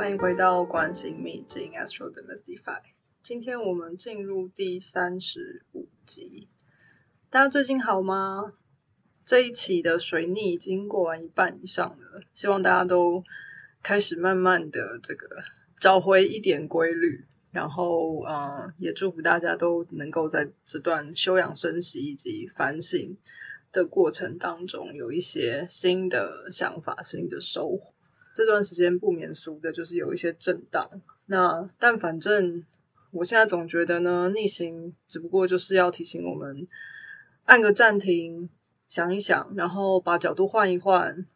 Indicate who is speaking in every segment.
Speaker 1: 欢迎回到关心秘境 Astro Demystify。今天我们进入第三十五集。大家最近好吗？这一期的水逆已经过完一半以上了，希望大家都开始慢慢的这个找回一点规律。然后，嗯，也祝福大家都能够在这段休养生息以及反省的过程当中，有一些新的想法、新的收获。这段时间不免俗的就是有一些震荡。那但反正我现在总觉得呢，逆行只不过就是要提醒我们按个暂停，想一想，然后把角度换一换。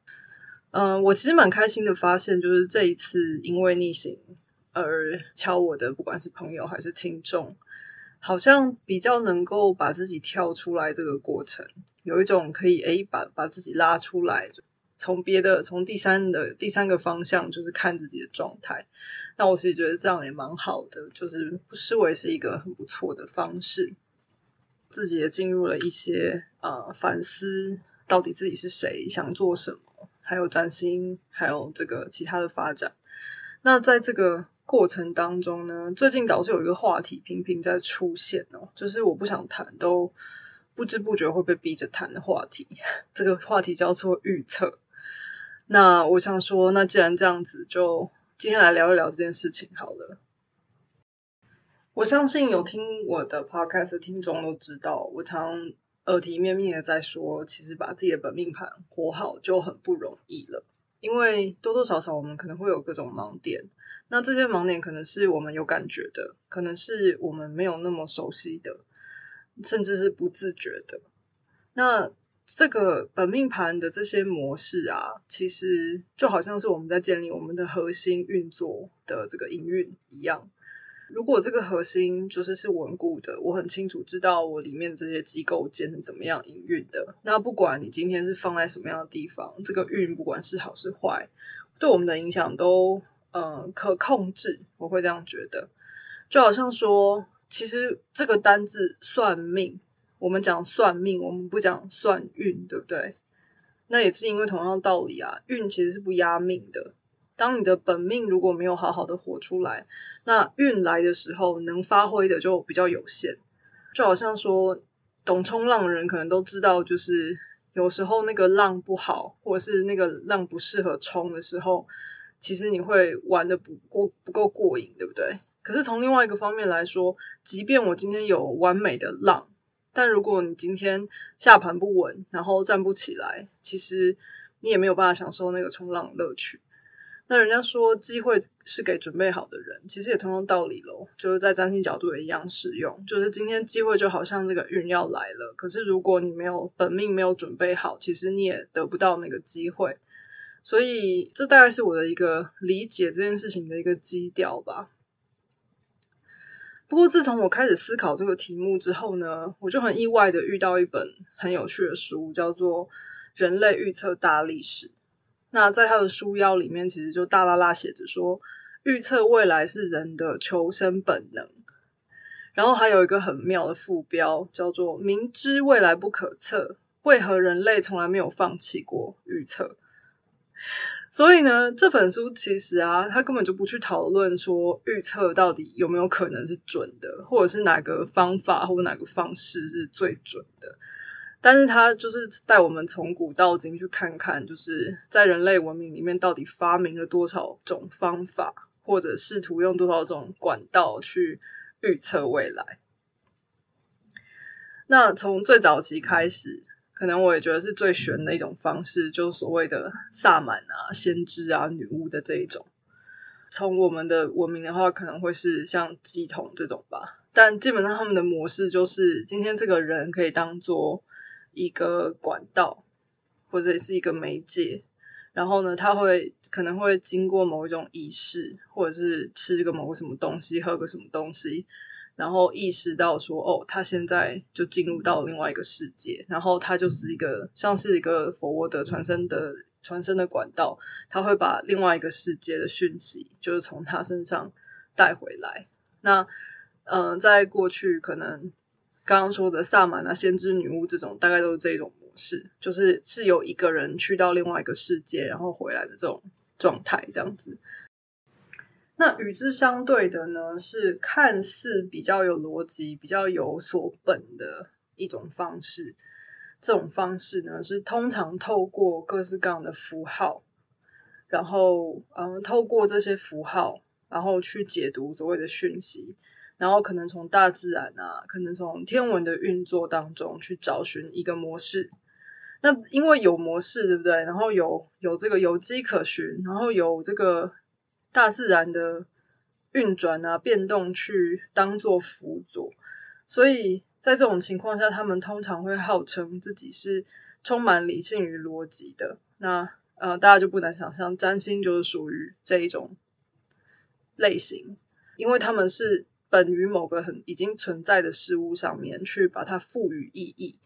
Speaker 1: 嗯，我其实蛮开心的，发现就是这一次因为逆行。而敲我的，不管是朋友还是听众，好像比较能够把自己跳出来这个过程，有一种可以诶把把自己拉出来，从别的从第三的第三个方向，就是看自己的状态。那我其实觉得这样也蛮好的，就是不失为是一个很不错的方式。自己也进入了一些啊反思，到底自己是谁，想做什么，还有占星，还有这个其他的发展。那在这个。过程当中呢，最近导致有一个话题频频在出现哦，就是我不想谈，都不知不觉会被逼着谈的话题。这个话题叫做预测。那我想说，那既然这样子，就今天来聊一聊这件事情好了。我相信有听我的 podcast 的听众都知道，我常耳提面命的在说，其实把自己的本命盘活好就很不容易了，因为多多少少我们可能会有各种盲点。那这些盲点可能是我们有感觉的，可能是我们没有那么熟悉的，甚至是不自觉的。那这个本命盘的这些模式啊，其实就好像是我们在建立我们的核心运作的这个营运一样。如果这个核心就是是稳固的，我很清楚知道我里面的这些机构件是怎么样营运的。那不管你今天是放在什么样的地方，这个运不管是好是坏，对我们的影响都。嗯，可控制，我会这样觉得，就好像说，其实这个单字算命，我们讲算命，我们不讲算运，对不对？那也是因为同样道理啊，运其实是不压命的。当你的本命如果没有好好的活出来，那运来的时候能发挥的就比较有限。就好像说，懂冲浪的人可能都知道，就是有时候那个浪不好，或者是那个浪不适合冲的时候。其实你会玩的不过不够过瘾，对不对？可是从另外一个方面来说，即便我今天有完美的浪，但如果你今天下盘不稳，然后站不起来，其实你也没有办法享受那个冲浪乐趣。那人家说机会是给准备好的人，其实也同样道理喽，就是在占星角度也一样适用。就是今天机会就好像这个运要来了，可是如果你没有本命没有准备好，其实你也得不到那个机会。所以，这大概是我的一个理解这件事情的一个基调吧。不过，自从我开始思考这个题目之后呢，我就很意外的遇到一本很有趣的书，叫做《人类预测大历史》。那在他的书腰里面，其实就大拉拉写着说，预测未来是人的求生本能。然后还有一个很妙的副标，叫做“明知未来不可测，为何人类从来没有放弃过预测？”所以呢，这本书其实啊，他根本就不去讨论说预测到底有没有可能是准的，或者是哪个方法或哪个方式是最准的。但是他就是带我们从古到今去看看，就是在人类文明里面到底发明了多少种方法，或者试图用多少种管道去预测未来。那从最早期开始。可能我也觉得是最玄的一种方式，就所谓的萨满啊、先知啊、女巫的这一种。从我们的文明的话，可能会是像鸡童这种吧。但基本上他们的模式就是，今天这个人可以当做一个管道，或者是一个媒介。然后呢，他会可能会经过某一种仪式，或者是吃个某个什么东西，喝个什么东西。然后意识到说，哦，他现在就进入到另外一个世界，然后他就是一个像是一个佛沃的传声的传声的管道，他会把另外一个世界的讯息，就是从他身上带回来。那，嗯，在过去可能刚刚说的萨满啊、先知、女巫这种，大概都是这种模式，就是是有一个人去到另外一个世界，然后回来的这种状态，这样子。那与之相对的呢，是看似比较有逻辑、比较有所本的一种方式。这种方式呢，是通常透过各式各样的符号，然后嗯，透过这些符号，然后去解读所谓的讯息，然后可能从大自然啊，可能从天文的运作当中去找寻一个模式。那因为有模式，对不对？然后有有这个有机可循，然后有这个大自然的运转啊、变动去当做辅佐，所以在这种情况下，他们通常会号称自己是充满理性与逻辑的。那呃，大家就不难想象，占星就是属于这一种类型，因为他们是本于某个很已经存在的事物上面去把它赋予意义。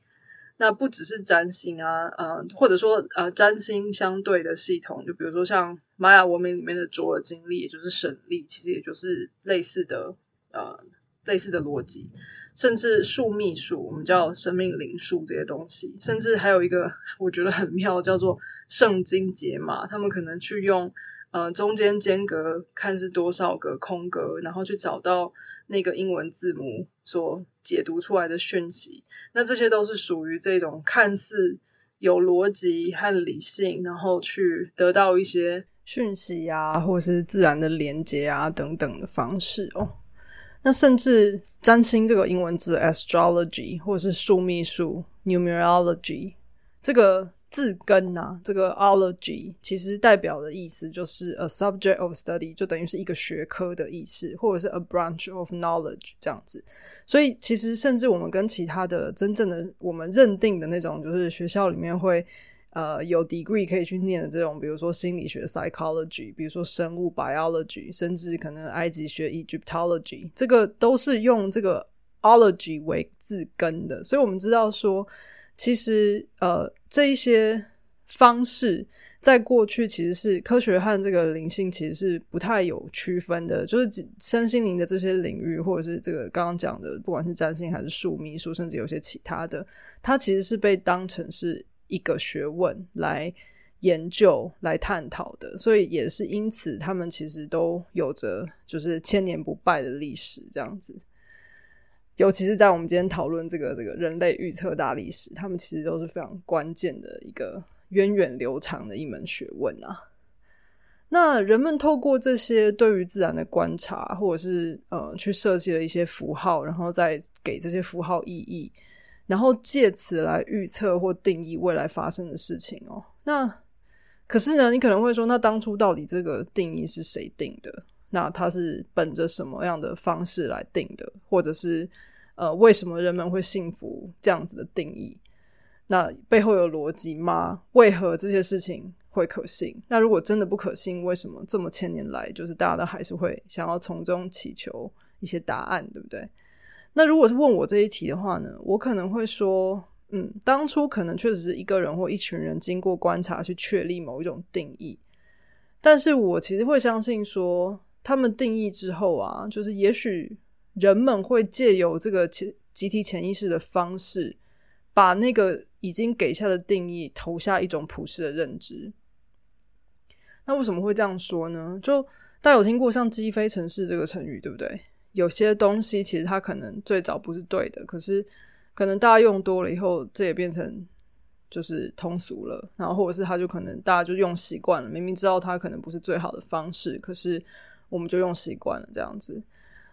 Speaker 1: 那不只是占星啊，呃，或者说呃，占星相对的系统，就比如说像玛雅文明里面的卓尔经历，也就是神历，其实也就是类似的呃类似的逻辑，甚至数秘术，我们叫生命灵数这些东西，甚至还有一个我觉得很妙，叫做圣经解码，他们可能去用呃中间间隔看是多少个空格，然后去找到那个英文字母所解读出来的讯息。那这些都是属于这种看似有逻辑和理性，然后去得到一些讯息啊，或是自然的连接啊等等的方式哦。那甚至占星这个英文字 astrology，或者是数秘术 numerology，这个。字根呐，这个 ology 其实代表的意思就是 a subject of study，就等于是一个学科的意思，或者是 a branch of knowledge 这样子。所以其实甚至我们跟其他的真正的我们认定的那种，就是学校里面会呃有 degree 可以去念的这种，比如说心理学 psychology，比如说生物 biology，甚至可能埃及学 Egyptology，这个都是用这个 ology 为字根的。所以我们知道说。其实，呃，这一些方式在过去其实是科学和这个灵性其实是不太有区分的，就是身心灵的这些领域，或者是这个刚刚讲的，不管是占星还是数秘术，甚至有些其他的，它其实是被当成是一个学问来研究、来探讨的。所以也是因此，他们其实都有着就是千年不败的历史，这样子。尤其是在我们今天讨论这个这个人类预测大历史，他们其实都是非常关键的一个源远流长的一门学问啊。那人们透过这些对于自然的观察，或者是呃去设计了一些符号，然后再给这些符号意义，然后借此来预测或定义未来发生的事情哦。那可是呢，你可能会说，那当初到底这个定义是谁定的？那它是本着什么样的方式来定的，或者是？呃，为什么人们会幸福这样子的定义？那背后有逻辑吗？为何这些事情会可信？那如果真的不可信，为什么这么千年来，就是大家都还是会想要从中祈求一些答案，对不对？那如果是问我这一题的话呢，我可能会说，嗯，当初可能确实是一个人或一群人经过观察去确立某一种定义，但是我其实会相信说，他们定义之后啊，就是也许。人们会借由这个集体潜意识的方式，把那个已经给下的定义投下一种普世的认知。那为什么会这样说呢？就大家有听过像“鸡飞城市”这个成语，对不对？有些东西其实它可能最早不是对的，可是可能大家用多了以后，这也变成就是通俗了。然后或者是它就可能大家就用习惯了，明明知道它可能不是最好的方式，可是我们就用习惯了这样子。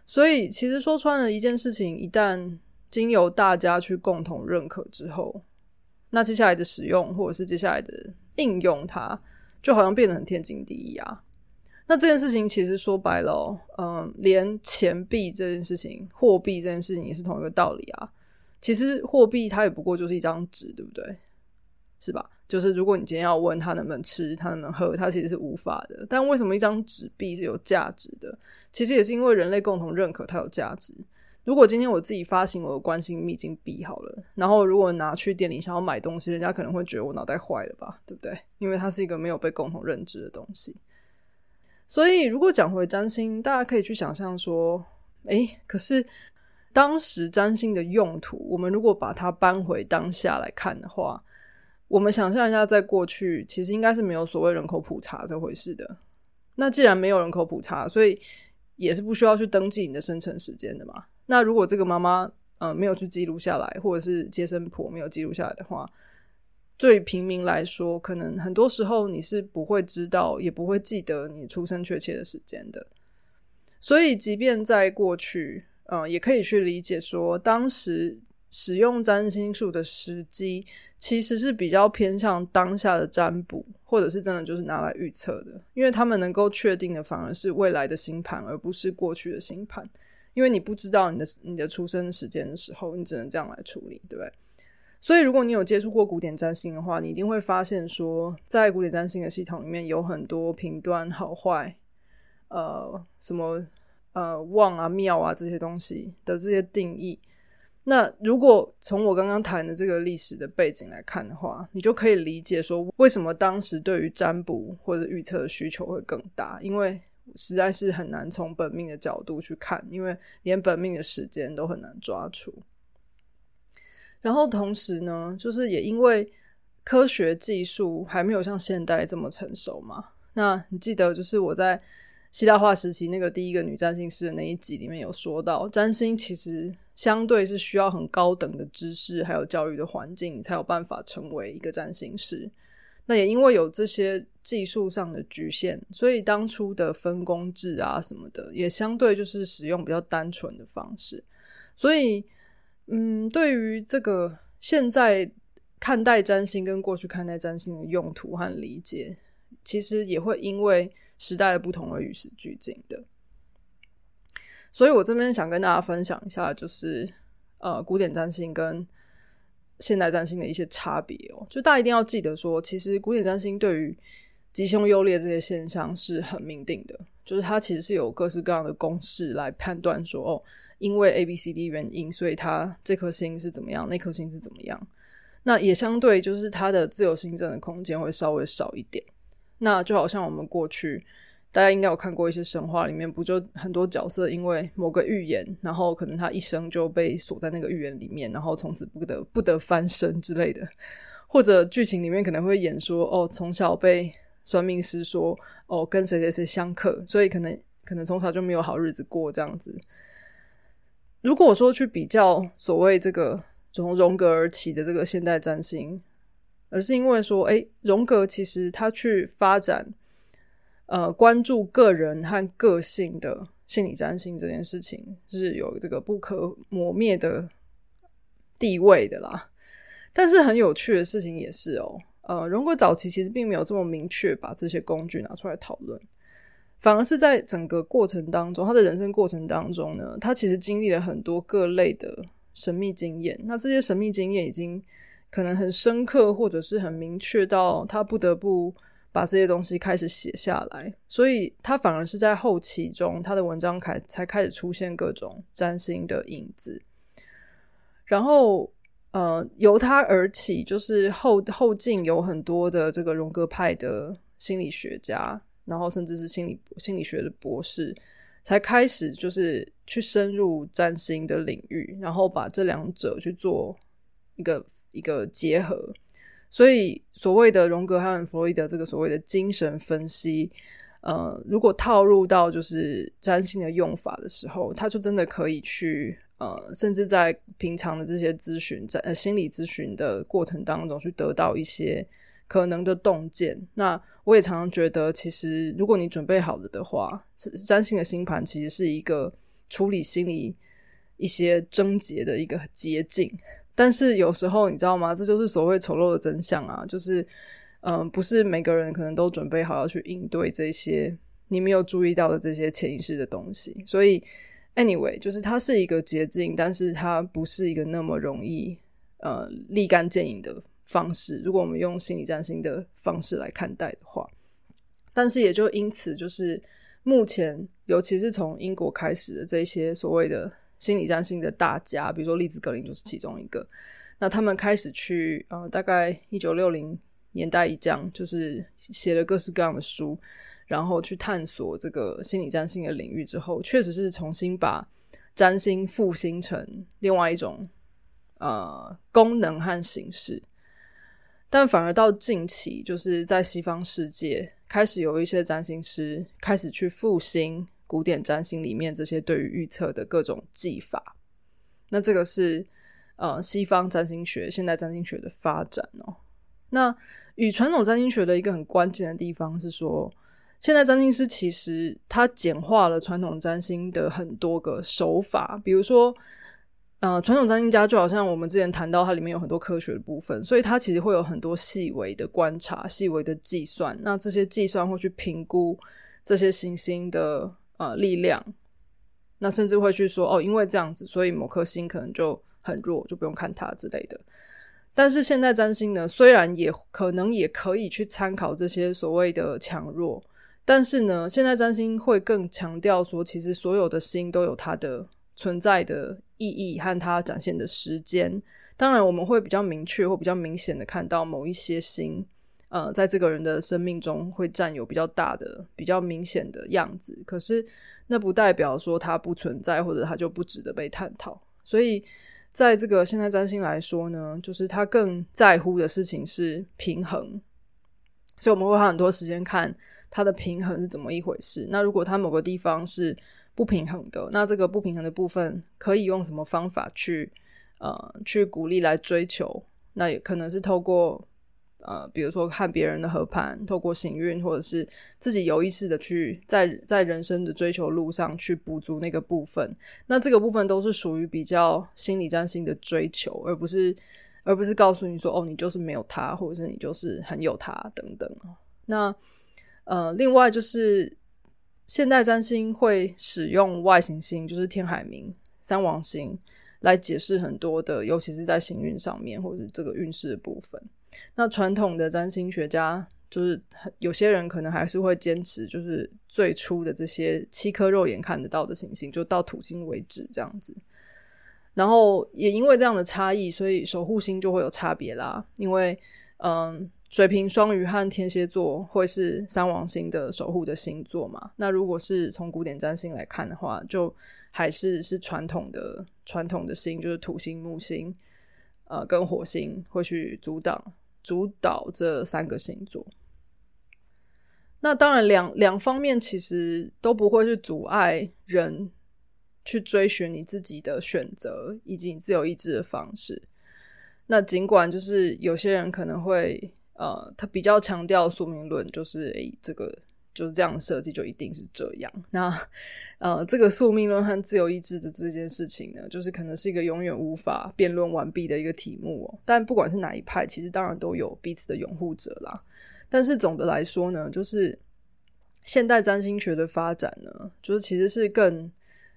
Speaker 1: 所以，其实说穿了一件事情，一旦经由大家去共同认可之后，那接下来的使用或者是接下来的应用，它就好像变得很天经地义啊。那这件事情其实说白了，嗯，连钱币这件事情、货币这件事情也是同一个道理啊。其实货币它也不过就是一张纸，对不对？是吧？就是如果你今天要问他能不能吃，他能不能喝，他其实是无法的。但为什么一张纸币是有价值的？其实也是因为人类共同认可它有价值。如果今天我自己发行我的关心秘境币好了，然后如果拿去店里想要买东西，人家可能会觉得我脑袋坏了吧，对不对？因为它是一个没有被共同认知的东西。所以如果讲回占星，大家可以去想象说，诶，可是当时占星的用途，我们如果把它搬回当下来看的话。我们想象一下，在过去其实应该是没有所谓人口普查这回事的。那既然没有人口普查，所以也是不需要去登记你的生辰时间的嘛。那如果这个妈妈呃没有去记录下来，或者是接生婆没有记录下来的话，对平民来说，可能很多时候你是不会知道，也不会记得你出生确切的时间的。所以，即便在过去，嗯，也可以去理解说，当时使用占星术的时机，其实是比较偏向当下的占卜，或者是真的就是拿来预测的，因为他们能够确定的反而是未来的星盘，而不是过去的星盘。因为你不知道你的你的出生时间的时候，你只能这样来处理，对不对？所以，如果你有接触过古典占星的话，你一定会发现说，在古典占星的系统里面有很多频段好坏，呃，什么呃旺啊、妙啊这些东西的这些定义。那如果从我刚刚谈的这个历史的背景来看的话，你就可以理解说，为什么当时对于占卜或者预测的需求会更大，因为实在是很难从本命的角度去看，因为连本命的时间都很难抓出。然后同时呢，就是也因为科学技术还没有像现代这么成熟嘛。那你记得，就是我在希腊化时期那个第一个女占星师的那一集里面有说到，占星其实相对是需要很高等的知识，还有教育的环境，才有办法成为一个占星师。那也因为有这些技术上的局限，所以当初的分工制啊什么的，也相对就是使用比较单纯的方式，所以。嗯，对于这个现在看待占星跟过去看待占星的用途和理解，其实也会因为时代的不同而与时俱进的。所以我这边想跟大家分享一下，就是呃，古典占星跟现代占星的一些差别哦。就大家一定要记得说，其实古典占星对于吉凶优劣这些现象是很明定的，就是它其实是有各式各样的公式来判断说哦。因为 A、B、C、D 原因，所以它这颗星是怎么样，那颗星是怎么样？那也相对就是它的自由心证的空间会稍微少一点。那就好像我们过去大家应该有看过一些神话里面，不就很多角色因为某个预言，然后可能他一生就被锁在那个预言里面，然后从此不得不得翻身之类的。或者剧情里面可能会演说，哦，从小被算命师说，哦，跟谁谁谁相克，所以可能可能从小就没有好日子过这样子。如果说去比较所谓这个从荣格而起的这个现代占星，而是因为说，哎，荣格其实他去发展，呃，关注个人和个性的心理占星这件事情是有这个不可磨灭的地位的啦。但是很有趣的事情也是哦，呃，荣格早期其实并没有这么明确把这些工具拿出来讨论。反而是在整个过程当中，他的人生过程当中呢，他其实经历了很多各类的神秘经验。那这些神秘经验已经可能很深刻，或者是很明确到他不得不把这些东西开始写下来。所以他反而是在后期中，他的文章开才开始出现各种占星的影子。然后，呃，由他而起，就是后后进有很多的这个荣格派的心理学家。然后甚至是心理心理学的博士，才开始就是去深入占星的领域，然后把这两者去做一个一个结合。所以所谓的荣格和弗洛伊德这个所谓的精神分析，呃，如果套入到就是占星的用法的时候，他就真的可以去呃，甚至在平常的这些咨询在呃心理咨询的过程当中去得到一些。可能的洞见，那我也常常觉得，其实如果你准备好了的话，占星的星盘其实是一个处理心理一些症结的一个捷径。但是有时候你知道吗？这就是所谓丑陋的真相啊！就是嗯，不是每个人可能都准备好要去应对这些你没有注意到的这些潜意识的东西。所以，anyway，就是它是一个捷径，但是它不是一个那么容易呃立竿见影的。方式，如果我们用心理占星的方式来看待的话，但是也就因此，就是目前，尤其是从英国开始的这些所谓的心理占星的大家，比如说利兹格林就是其中一个。那他们开始去呃，大概一九六零年代一样，就是写了各式各样的书，然后去探索这个心理占星的领域之后，确实是重新把占星复兴成另外一种呃功能和形式。但反而到近期，就是在西方世界开始有一些占星师开始去复兴古典占星里面这些对于预测的各种技法。那这个是呃西方占星学、现代占星学的发展哦。那与传统占星学的一个很关键的地方是说，现代占星师其实他简化了传统占星的很多个手法，比如说。呃，传统占星家就好像我们之前谈到，它里面有很多科学的部分，所以它其实会有很多细微的观察、细微的计算。那这些计算会去评估这些行星的呃力量，那甚至会去说哦，因为这样子，所以某颗星可能就很弱，就不用看它之类的。但是现在占星呢，虽然也可能也可以去参考这些所谓的强弱，但是呢，现在占星会更强调说，其实所有的星都有它的。存在的意义和它展现的时间，当然我们会比较明确或比较明显的看到某一些星，呃，在这个人的生命中会占有比较大的、比较明显的样子。可是那不代表说它不存在，或者它就不值得被探讨。所以在这个现在占星来说呢，就是他更在乎的事情是平衡，所以我们会花很多时间看它的平衡是怎么一回事。那如果它某个地方是不平衡的，那这个不平衡的部分可以用什么方法去呃去鼓励来追求？那也可能是透过呃，比如说看别人的合盘，透过行运，或者是自己有意识的去在在人生的追求路上去补足那个部分。那这个部分都是属于比较心理占星的追求，而不是而不是告诉你说哦，你就是没有他，或者是你就是很有他等等。那呃，另外就是。现代占星会使用外行星，就是天海冥、三王星，来解释很多的，尤其是在行运上面，或者这个运势的部分。那传统的占星学家，就是有些人可能还是会坚持，就是最初的这些七颗肉眼看得到的行星，就到土星为止这样子。然后也因为这样的差异，所以守护星就会有差别啦。因为，嗯。水瓶、双鱼和天蝎座会是三王星的守护的星座嘛？那如果是从古典占星来看的话，就还是是传统的传统的星，就是土星、木星，呃，跟火星会去阻挡主导这三个星座。那当然，两两方面其实都不会去阻碍人去追寻你自己的选择以及你自由意志的方式。那尽管就是有些人可能会。呃，他比较强调宿命论，就是诶，这个就是这样设计就一定是这样。那呃，这个宿命论和自由意志的这件事情呢，就是可能是一个永远无法辩论完毕的一个题目哦。但不管是哪一派，其实当然都有彼此的拥护者啦。但是总的来说呢，就是现代占星学的发展呢，就是其实是更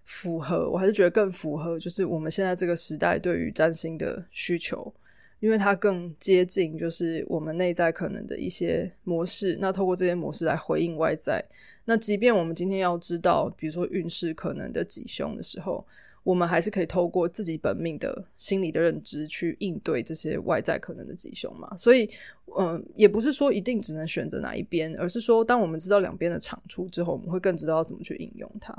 Speaker 1: 符合，我还是觉得更符合，就是我们现在这个时代对于占星的需求。因为它更接近，就是我们内在可能的一些模式。那透过这些模式来回应外在。那即便我们今天要知道，比如说运势可能的吉凶的时候，我们还是可以透过自己本命的心理的认知去应对这些外在可能的吉凶嘛。所以，嗯，也不是说一定只能选择哪一边，而是说，当我们知道两边的长处之后，我们会更知道怎么去应用它。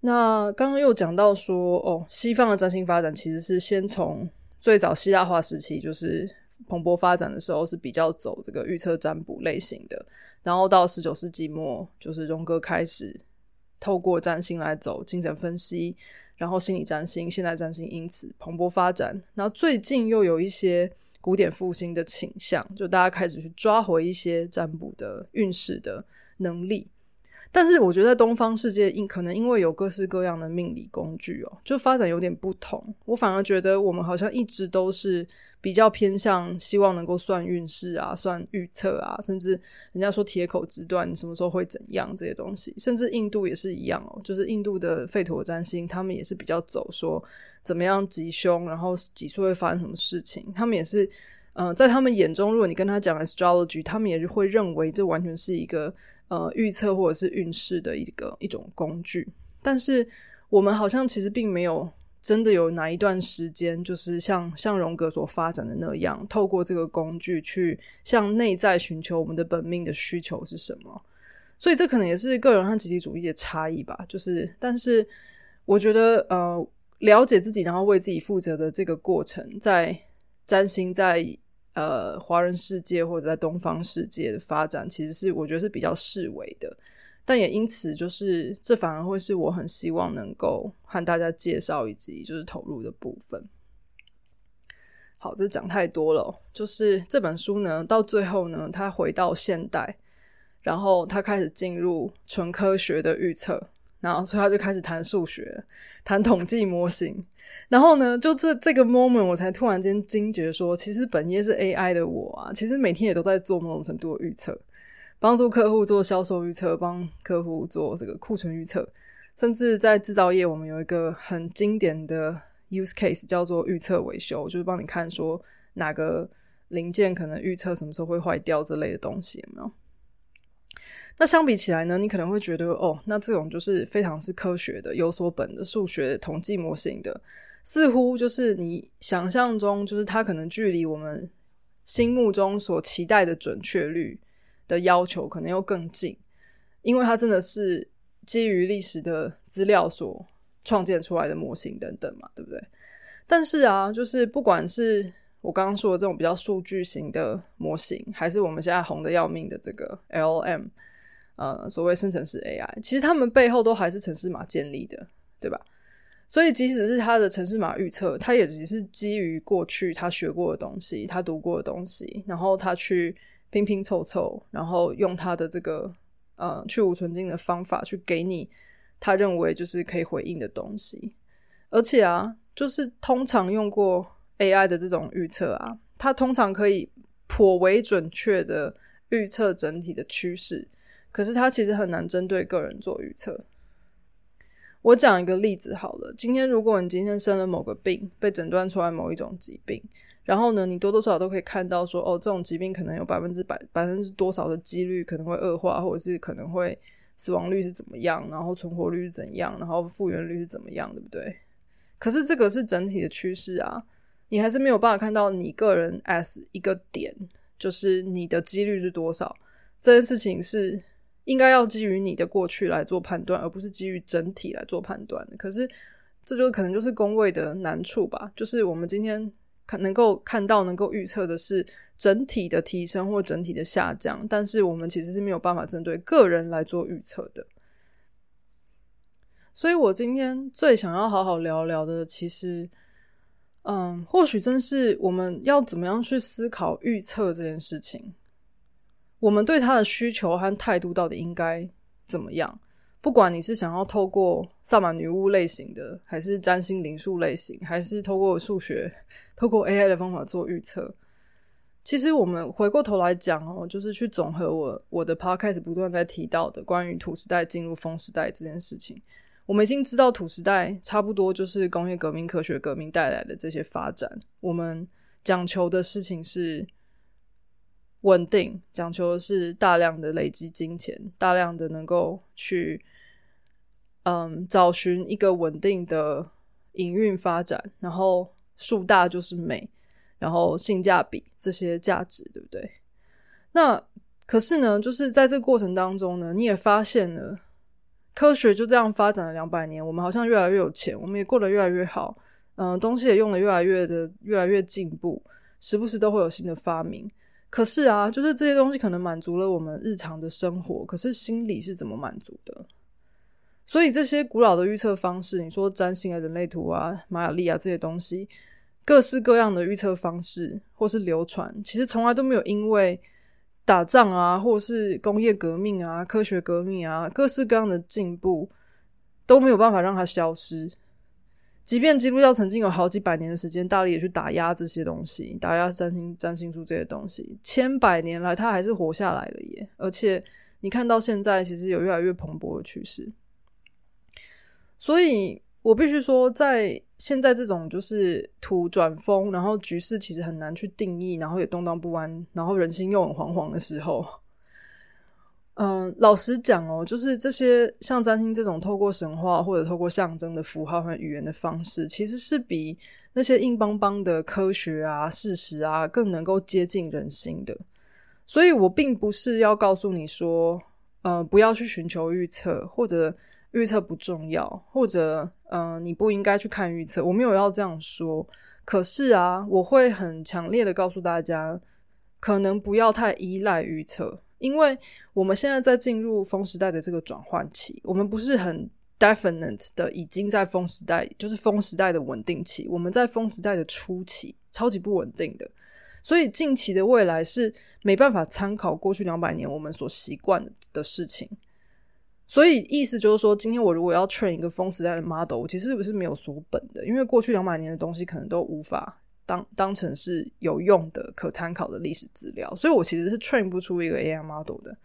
Speaker 1: 那刚刚又讲到说，哦，西方的占星发展其实是先从。最早希腊化时期就是蓬勃发展的时候，是比较走这个预测占卜类型的。然后到十九世纪末，就是荣格开始透过占星来走精神分析，然后心理占星、现代占星因此蓬勃发展。然后最近又有一些古典复兴的倾向，就大家开始去抓回一些占卜的运势的能力。但是我觉得东方世界因可能因为有各式各样的命理工具哦，就发展有点不同。我反而觉得我们好像一直都是比较偏向希望能够算运势啊、算预测啊，甚至人家说铁口直断什么时候会怎样这些东西。甚至印度也是一样哦，就是印度的吠陀占星，他们也是比较走说怎么样吉凶，然后几岁会发生什么事情。他们也是，嗯，在他们眼中，如果你跟他讲 astrology，他们也是会认为这完全是一个。呃，预测或者是运势的一个一种工具，但是我们好像其实并没有真的有哪一段时间，就是像像荣格所发展的那样，透过这个工具去向内在寻求我们的本命的需求是什么。所以这可能也是个人和集体主义的差异吧。就是，但是我觉得，呃，了解自己然后为自己负责的这个过程，在占星在
Speaker 2: 呃华人世界或者在东方世界的发展，其实是我觉得是比较示威的。但也因此，就是这反而会是我很希望能够和大家介绍以及就是投入的部分。好，这讲太多了。就是这本书呢，到最后呢，它回到现代，然后它开始进入纯科学的预测，然后所以他就开始谈数学，谈统计模型。然后呢，就这这个 moment，我才突然间惊觉说，其实本业是 AI 的我啊，其实每天也都在做某种程度的预测。帮助客户做销售预测，帮客户做这个库存预测，甚至在制造业，我们有一个很经典的 use case 叫做预测维修，就是帮你看说哪个零件可能预测什么时候会坏掉这类的东西，有没有？那相比起来呢，你可能会觉得哦，那这种就是非常是科学的、有所本的数学统计模型的，似乎就是你想象中，就是它可能距离我们心目中所期待的准确率。的要求可能又更近，因为它真的是基于历史的资料所创建出来的模型等等嘛，对不对？但是啊，就是不管是我刚刚说的这种比较数据型的模型，还是我们现在红的要命的这个 LM，呃，所谓生成式 AI，其实他们背后都还是城市码建立的，对吧？所以即使是他的城市码预测，他也只是基于过去他学过的东西，他读过的东西，然后他去。拼拼凑凑，然后用他的这个呃去无存菁的方法去给你他认为就是可以回应的东西，而且啊，就是通常用过 AI 的这种预测啊，它通常可以颇为准确的预测整体的趋势，可是它其实很难针对个人做预测。我讲一个例子好了，今天如果你今天生了某个病，被诊断出来某一种疾病。然后呢，你多多少少都可以看到说，哦，这种疾病可能有百分之百、百分之多少的几率可能会恶化，或者是可能会死亡率是怎么样，然后存活率是怎样，然后复原率是怎么样，对不对？可是这个是整体的趋势啊，你还是没有办法看到你个人 as 一个点，就是你的几率是多少。这件事情是应该要基于你的过去来做判断，而不是基于整体来做判断。可是这就可能就是工位的难处吧，就是我们今天可。能够看到、能够预测的是整体的提升或整体的下降，但是我们其实是没有办法针对个人来做预测的。所以我今天最想要好好聊聊的，其实，嗯，或许真是我们要怎么样去思考预测这件事情，我们对他的需求和态度到底应该怎么样？不管你是想要透过萨满女巫类型的，还是占星灵数类型，还是透过数学、透过 AI 的方法做预测，其实我们回过头来讲哦，就是去总和我我的 Podcast 不断在提到的关于土时代进入风时代这件事情，我们已经知道土时代差不多就是工业革命、科学革命带来的这些发展，我们讲求的事情是。稳定讲求的是大量的累积金钱，大量的能够去嗯找寻一个稳定的营运发展，然后树大就是美，然后性价比这些价值，对不对？那可是呢，就是在这个过程当中呢，你也发现了科学就这样发展了两百年，我们好像越来越有钱，我们也过得越来越好，嗯，东西也用的越来越的越来越进步，时不时都会有新的发明。可是啊，就是这些东西可能满足了我们日常的生活，可是心理是怎么满足的？所以这些古老的预测方式，你说占星啊、人类图啊、玛雅历啊这些东西，各式各样的预测方式或是流传，其实从来都没有因为打仗啊，或是工业革命啊、科学革命啊，各式各样的进步都没有办法让它消失。即便基督教曾经有好几百年的时间，大力也去打压这些东西，打压占星、占星术这些东西，千百年来，它还是活下来了耶！而且你看到现在，其实有越来越蓬勃的趋势。所以我必须说，在现在这种就是土转风，然后局势其实很难去定义，然后也动荡不安，然后人心又很惶惶的时候。嗯，老实讲哦，就是这些像占星这种透过神话或者透过象征的符号和语言的方式，其实是比那些硬邦邦的科学啊、事实啊更能够接近人心的。所以我并不是要告诉你说，呃，不要去寻求预测，或者预测不重要，或者嗯，你不应该去看预测。我没有要这样说。可是啊，我会很强烈的告诉大家，可能不要太依赖预测，因为我们现在在进入风时代的这个转换期，我们不是很 definite 的已经在风时代，就是风时代的稳定期，我们在风时代的初期，超级不稳定的。所以近期的未来是没办法参考过去两百年我们所习惯的事情。所以意思就是说，今天我如果要 train 一个风时代的 model，我其实不是没有锁本的，因为过去两百年的东西可能都无法当当成是有用的、可参考的历史资料。所以我其实是 train 不出一个 AI model 的。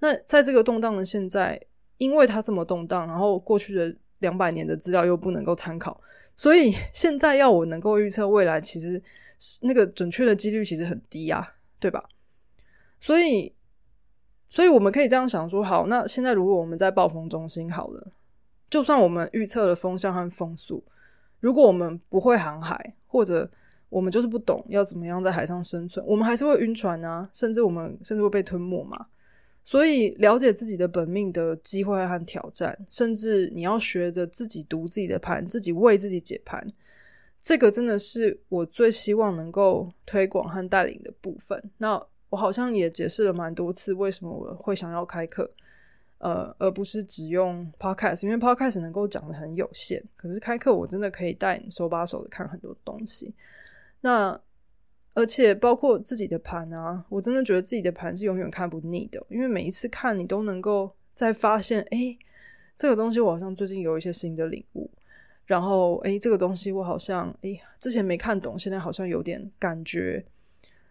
Speaker 2: 那在这个动荡的现在，因为它这么动荡，然后过去的两百年的资料又不能够参考，所以现在要我能够预测未来，其实。那个准确的几率其实很低呀，对吧？所以，所以我们可以这样想说：好，那现在如果我们在暴风中心好了，就算我们预测了风向和风速，如果我们不会航海，或者我们就是不懂要怎么样在海上生存，我们还是会晕船啊，甚至我们甚至会被吞没嘛。所以，了解自己的本命的机会和挑战，甚至你要学着自己读自己的盘，自己为自己解盘。这个真的是我最希望能够推广和带领的部分。那我好像也解释了蛮多次，为什么我会想要开课，呃，而不是只用 podcast，因为 podcast 能够讲的很有限。可是开课我真的可以带你手把手的看很多东西。那而且包括自己的盘啊，我真的觉得自己的盘是永远看不腻的，因为每一次看你都能够再发现，哎，这个东西我好像最近有一些新的领悟。然后，诶，这个东西我好像，诶，之前没看懂，现在好像有点感觉。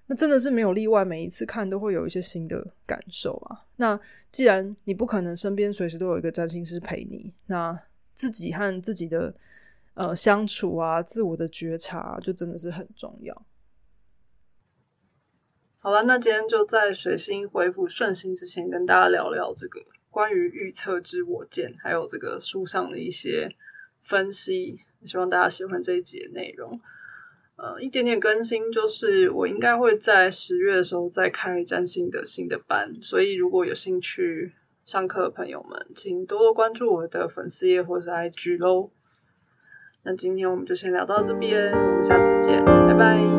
Speaker 2: 那真的是没有例外，每一次看都会有一些新的感受啊。那既然你不可能身边随时都有一个占星师陪你，那自己和自己的呃相处啊，自我的觉察，就真的是很重要。
Speaker 1: 好了，那今天就在水星恢复顺心之前，跟大家聊聊这个关于预测之我见，还有这个书上的一些。分析，希望大家喜欢这一集的内容。呃，一点点更新，就是我应该会在十月的时候再开占星的新的班，所以如果有兴趣上课的朋友们，请多多关注我的粉丝页或者 IG 喽。那今天我们就先聊到这边，我们下次见。拜拜